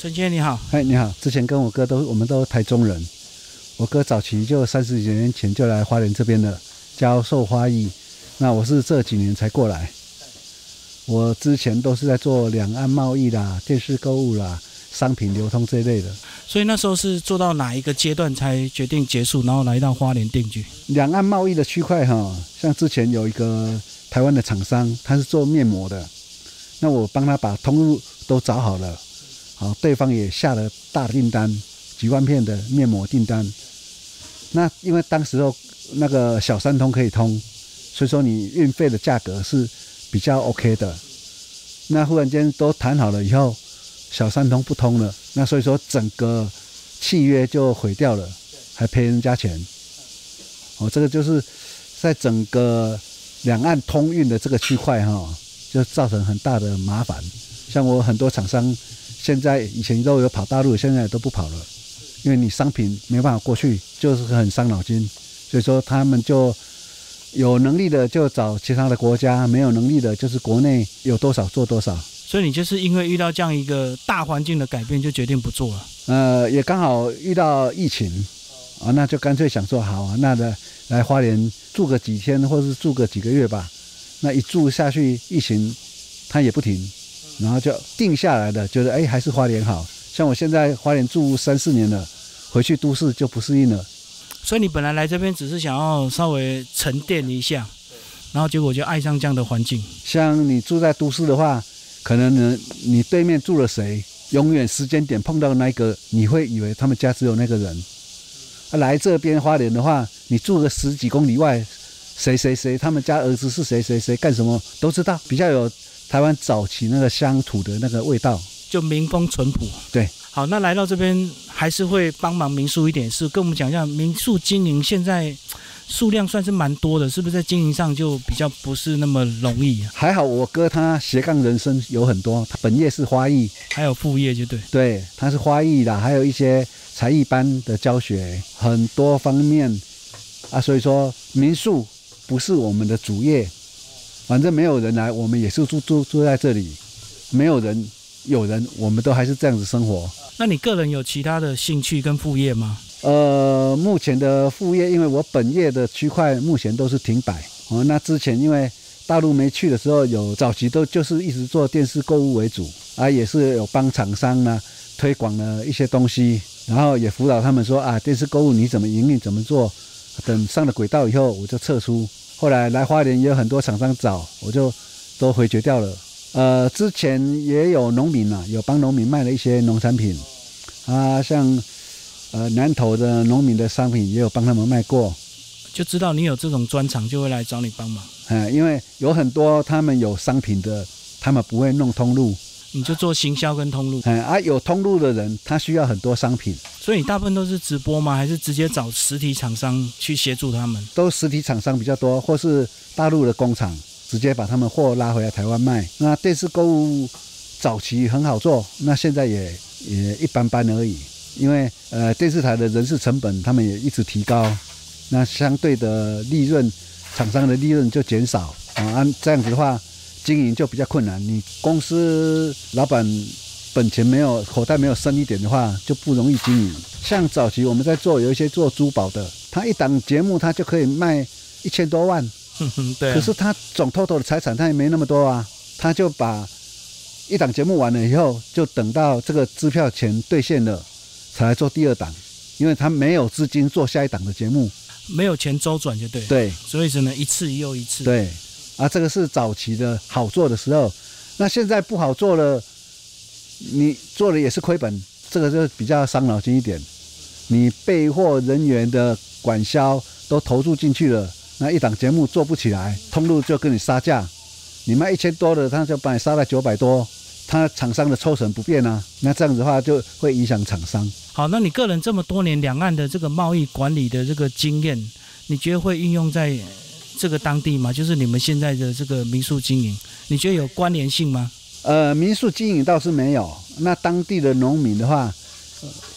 陈先生你好，嗨，你好。之前跟我哥都，我们都台中人。我哥早期就三十几年前就来花莲这边的教授花艺，那我是这几年才过来。我之前都是在做两岸贸易啦、电视购物啦、商品流通这一类的。所以那时候是做到哪一个阶段才决定结束，然后来到花莲定居？两岸贸易的区块哈，像之前有一个台湾的厂商，他是做面膜的，那我帮他把通路都找好了。好，对方也下了大订单，几万片的面膜订单。那因为当时候那个小三通可以通，所以说你运费的价格是比较 OK 的。那忽然间都谈好了以后，小三通不通了，那所以说整个契约就毁掉了，还赔人家钱。哦，这个就是在整个两岸通运的这个区块哈，就造成很大的麻烦。像我很多厂商。现在以前都有跑大陆，现在都不跑了，因为你商品没办法过去，就是很伤脑筋。所以说他们就有能力的就找其他的国家，没有能力的就是国内有多少做多少。所以你就是因为遇到这样一个大环境的改变，就决定不做了。呃，也刚好遇到疫情啊，那就干脆想说好啊，那的来花莲住个几天，或者是住个几个月吧。那一住下去，疫情它也不停。然后就定下来的，觉得哎，还是花莲好。像我现在花莲住三四年了，回去都市就不适应了。所以你本来来这边只是想要稍微沉淀一下，然后结果就爱上这样的环境。像你住在都市的话，可能呢，你对面住了谁，永远时间点碰到那个，你会以为他们家只有那个人。来这边花莲的话，你住个十几公里外，谁谁谁，他们家儿子是谁谁谁干什么都知道，比较有。台湾早期那个乡土的那个味道，就民风淳朴。对，好，那来到这边还是会帮忙民宿一点是，跟我们讲一下民宿经营。现在数量算是蛮多的，是不是在经营上就比较不是那么容易？还好我哥他斜杠人生有很多，他本业是花艺，还有副业就对。对，他是花艺的，还有一些才艺班的教学，很多方面啊，所以说民宿不是我们的主业。反正没有人来，我们也是住住住在这里。没有人，有人，我们都还是这样子生活。那你个人有其他的兴趣跟副业吗？呃，目前的副业，因为我本业的区块目前都是停摆。哦，那之前因为大陆没去的时候，有早期都就是一直做电视购物为主，啊，也是有帮厂商呢推广了一些东西，然后也辅导他们说啊，电视购物你怎么营运怎么做，等上了轨道以后，我就撤出。后来来花莲也有很多厂商找，我就都回绝掉了。呃，之前也有农民啊，有帮农民卖了一些农产品，啊，像呃南投的农民的商品也有帮他们卖过。就知道你有这种专长，就会来找你帮忙。嗯，因为有很多他们有商品的，他们不会弄通路。你就做行销跟通路，嗯啊，有通路的人，他需要很多商品，所以大部分都是直播吗？还是直接找实体厂商去协助他们？都实体厂商比较多，或是大陆的工厂直接把他们货拉回来台湾卖。那电视购物早期很好做，那现在也也一般般而已，因为呃电视台的人事成本他们也一直提高，那相对的利润，厂商的利润就减少啊，按这样子的话。经营就比较困难，你公司老板本钱没有，口袋没有深一点的话，就不容易经营。像早期我们在做，有一些做珠宝的，他一档节目他就可以卖一千多万，对。可是他总 total 的财产他也没那么多啊，他就把一档节目完了以后，就等到这个支票钱兑现了，才来做第二档，因为他没有资金做下一档的节目，没有钱周转就对。对，所以只能一次又一次。对。啊，这个是早期的好做的时候，那现在不好做了，你做的也是亏本，这个就比较伤脑筋一点。你备货人员的管销都投入进去了，那一档节目做不起来，通路就跟你杀价，你卖一千多的，他就把你杀到九百多，他厂商的抽成不变啊，那这样子的话就会影响厂商。好，那你个人这么多年两岸的这个贸易管理的这个经验，你觉得会运用在？这个当地吗？就是你们现在的这个民宿经营，你觉得有关联性吗？呃，民宿经营倒是没有。那当地的农民的话，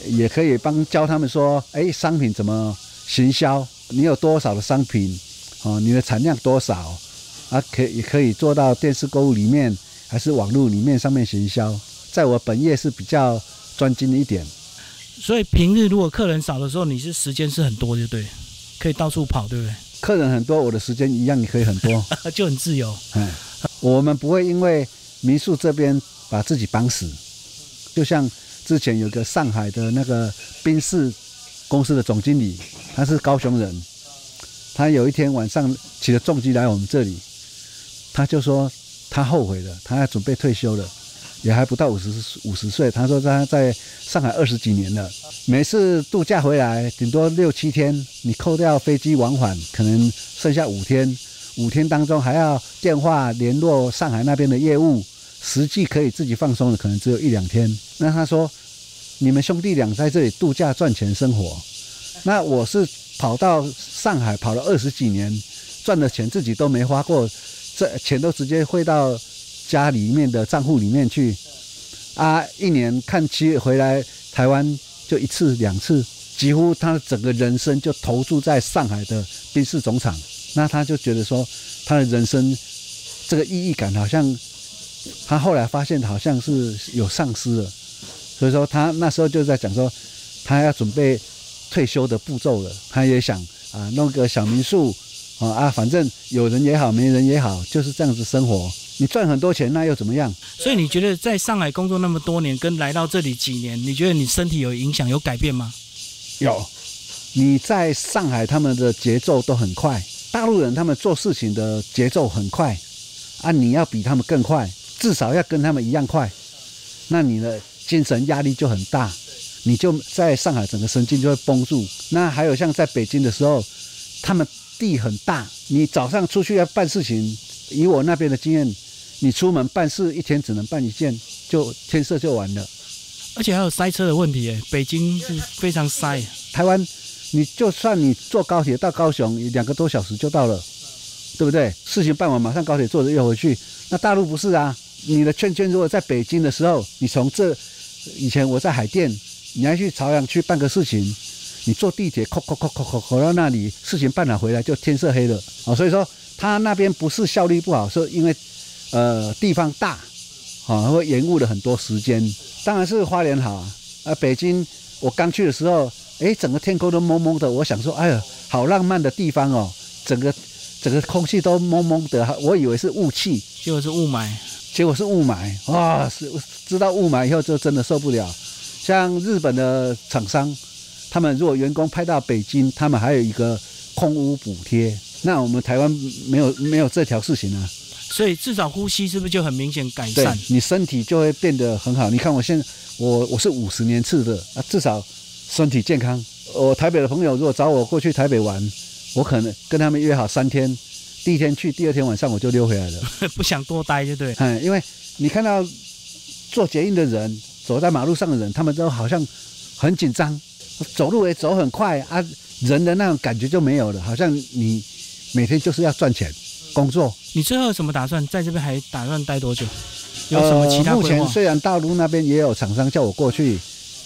也可以帮教他们说：，哎，商品怎么行销？你有多少的商品？哦，你的产量多少？啊，可也可以做到电视购物里面，还是网络里面上面行销？在我本业是比较专精一点。所以平日如果客人少的时候，你是时间是很多，就对，可以到处跑，对不对？客人很多，我的时间一样也可以很多，就很自由。嗯，我们不会因为民宿这边把自己绑死，就像之前有个上海的那个宾士公司的总经理，他是高雄人，他有一天晚上骑着重机来我们这里，他就说他后悔了，他要准备退休了。也还不到五十五十岁，他说他在上海二十几年了，每次度假回来顶多六七天，你扣掉飞机往返，可能剩下五天，五天当中还要电话联络上海那边的业务，实际可以自己放松的可能只有一两天。那他说，你们兄弟俩在这里度假赚钱生活，那我是跑到上海跑了二十几年，赚的钱自己都没花过，这钱都直接汇到。家里面的账户里面去，啊，一年看期回来台湾就一次两次，几乎他整个人生就投注在上海的宾士总厂，那他就觉得说他的人生这个意义感好像，他后来发现好像是有丧失了，所以说他那时候就在讲说他要准备退休的步骤了，他也想啊弄个小民宿啊啊，反正有人也好没人也好，就是这样子生活。你赚很多钱，那又怎么样？所以你觉得在上海工作那么多年，跟来到这里几年，你觉得你身体有影响、有改变吗？有。你在上海，他们的节奏都很快，大陆人他们做事情的节奏很快，啊，你要比他们更快，至少要跟他们一样快，那你的精神压力就很大，你就在上海整个神经就会绷住。那还有像在北京的时候，他们地很大，你早上出去要办事情。以我那边的经验，你出门办事一天只能办一件，就天色就完了。而且还有塞车的问题，诶，北京是非常塞。台湾，你就算你坐高铁到高雄，两个多小时就到了，对不对？事情办完马上高铁坐着又回去。那大陆不是啊？你的圈圈如果在北京的时候，你从这以前我在海淀，你要去朝阳区办个事情，你坐地铁，扣扣扣扣扣扣到那里，事情办了回来就天色黑了啊。所以说。他那边不是效率不好，是因为，呃，地方大，啊，会延误了很多时间。当然是花莲好啊。啊，北京我刚去的时候，哎，整个天空都蒙蒙的。我想说，哎呀，好浪漫的地方哦，整个整个空气都蒙蒙的，我以为是雾气，结果是雾霾，结果是雾霾。哇，是知道雾霾以后就真的受不了。像日本的厂商，他们如果员工派到北京，他们还有一个空屋补贴。那我们台湾没有没有这条事情啊，所以至少呼吸是不是就很明显改善？你身体就会变得很好。你看我现在我我是五十年次的啊，至少身体健康。我台北的朋友如果找我过去台北玩，我可能跟他们约好三天，第一天去，第二天晚上我就溜回来了，不想多待就对。嗯，因为你看到做捷运的人，走在马路上的人，他们都好像很紧张，走路也走很快啊，人的那种感觉就没有了，好像你。每天就是要赚钱，工作。你最后有什么打算？在这边还打算待多久？有什么其他目前虽然大陆那边也有厂商叫我过去，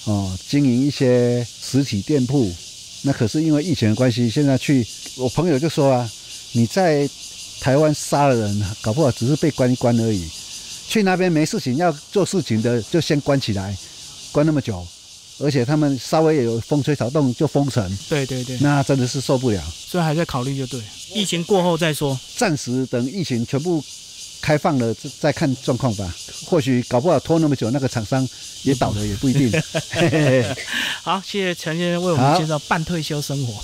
哦，经营一些实体店铺，那可是因为疫情的关系，现在去，我朋友就说啊，你在台湾杀了人，搞不好只是被关一关而已，去那边没事情要做事情的，就先关起来，关那么久。而且他们稍微有风吹草动就封城，对对对，那真的是受不了，所以还在考虑就对，疫情过后再说，暂时等疫情全部开放了再看状况吧。或许搞不好拖那么久，那个厂商也倒了也不一定。好，谢谢陈先生为我们介绍半退休生活。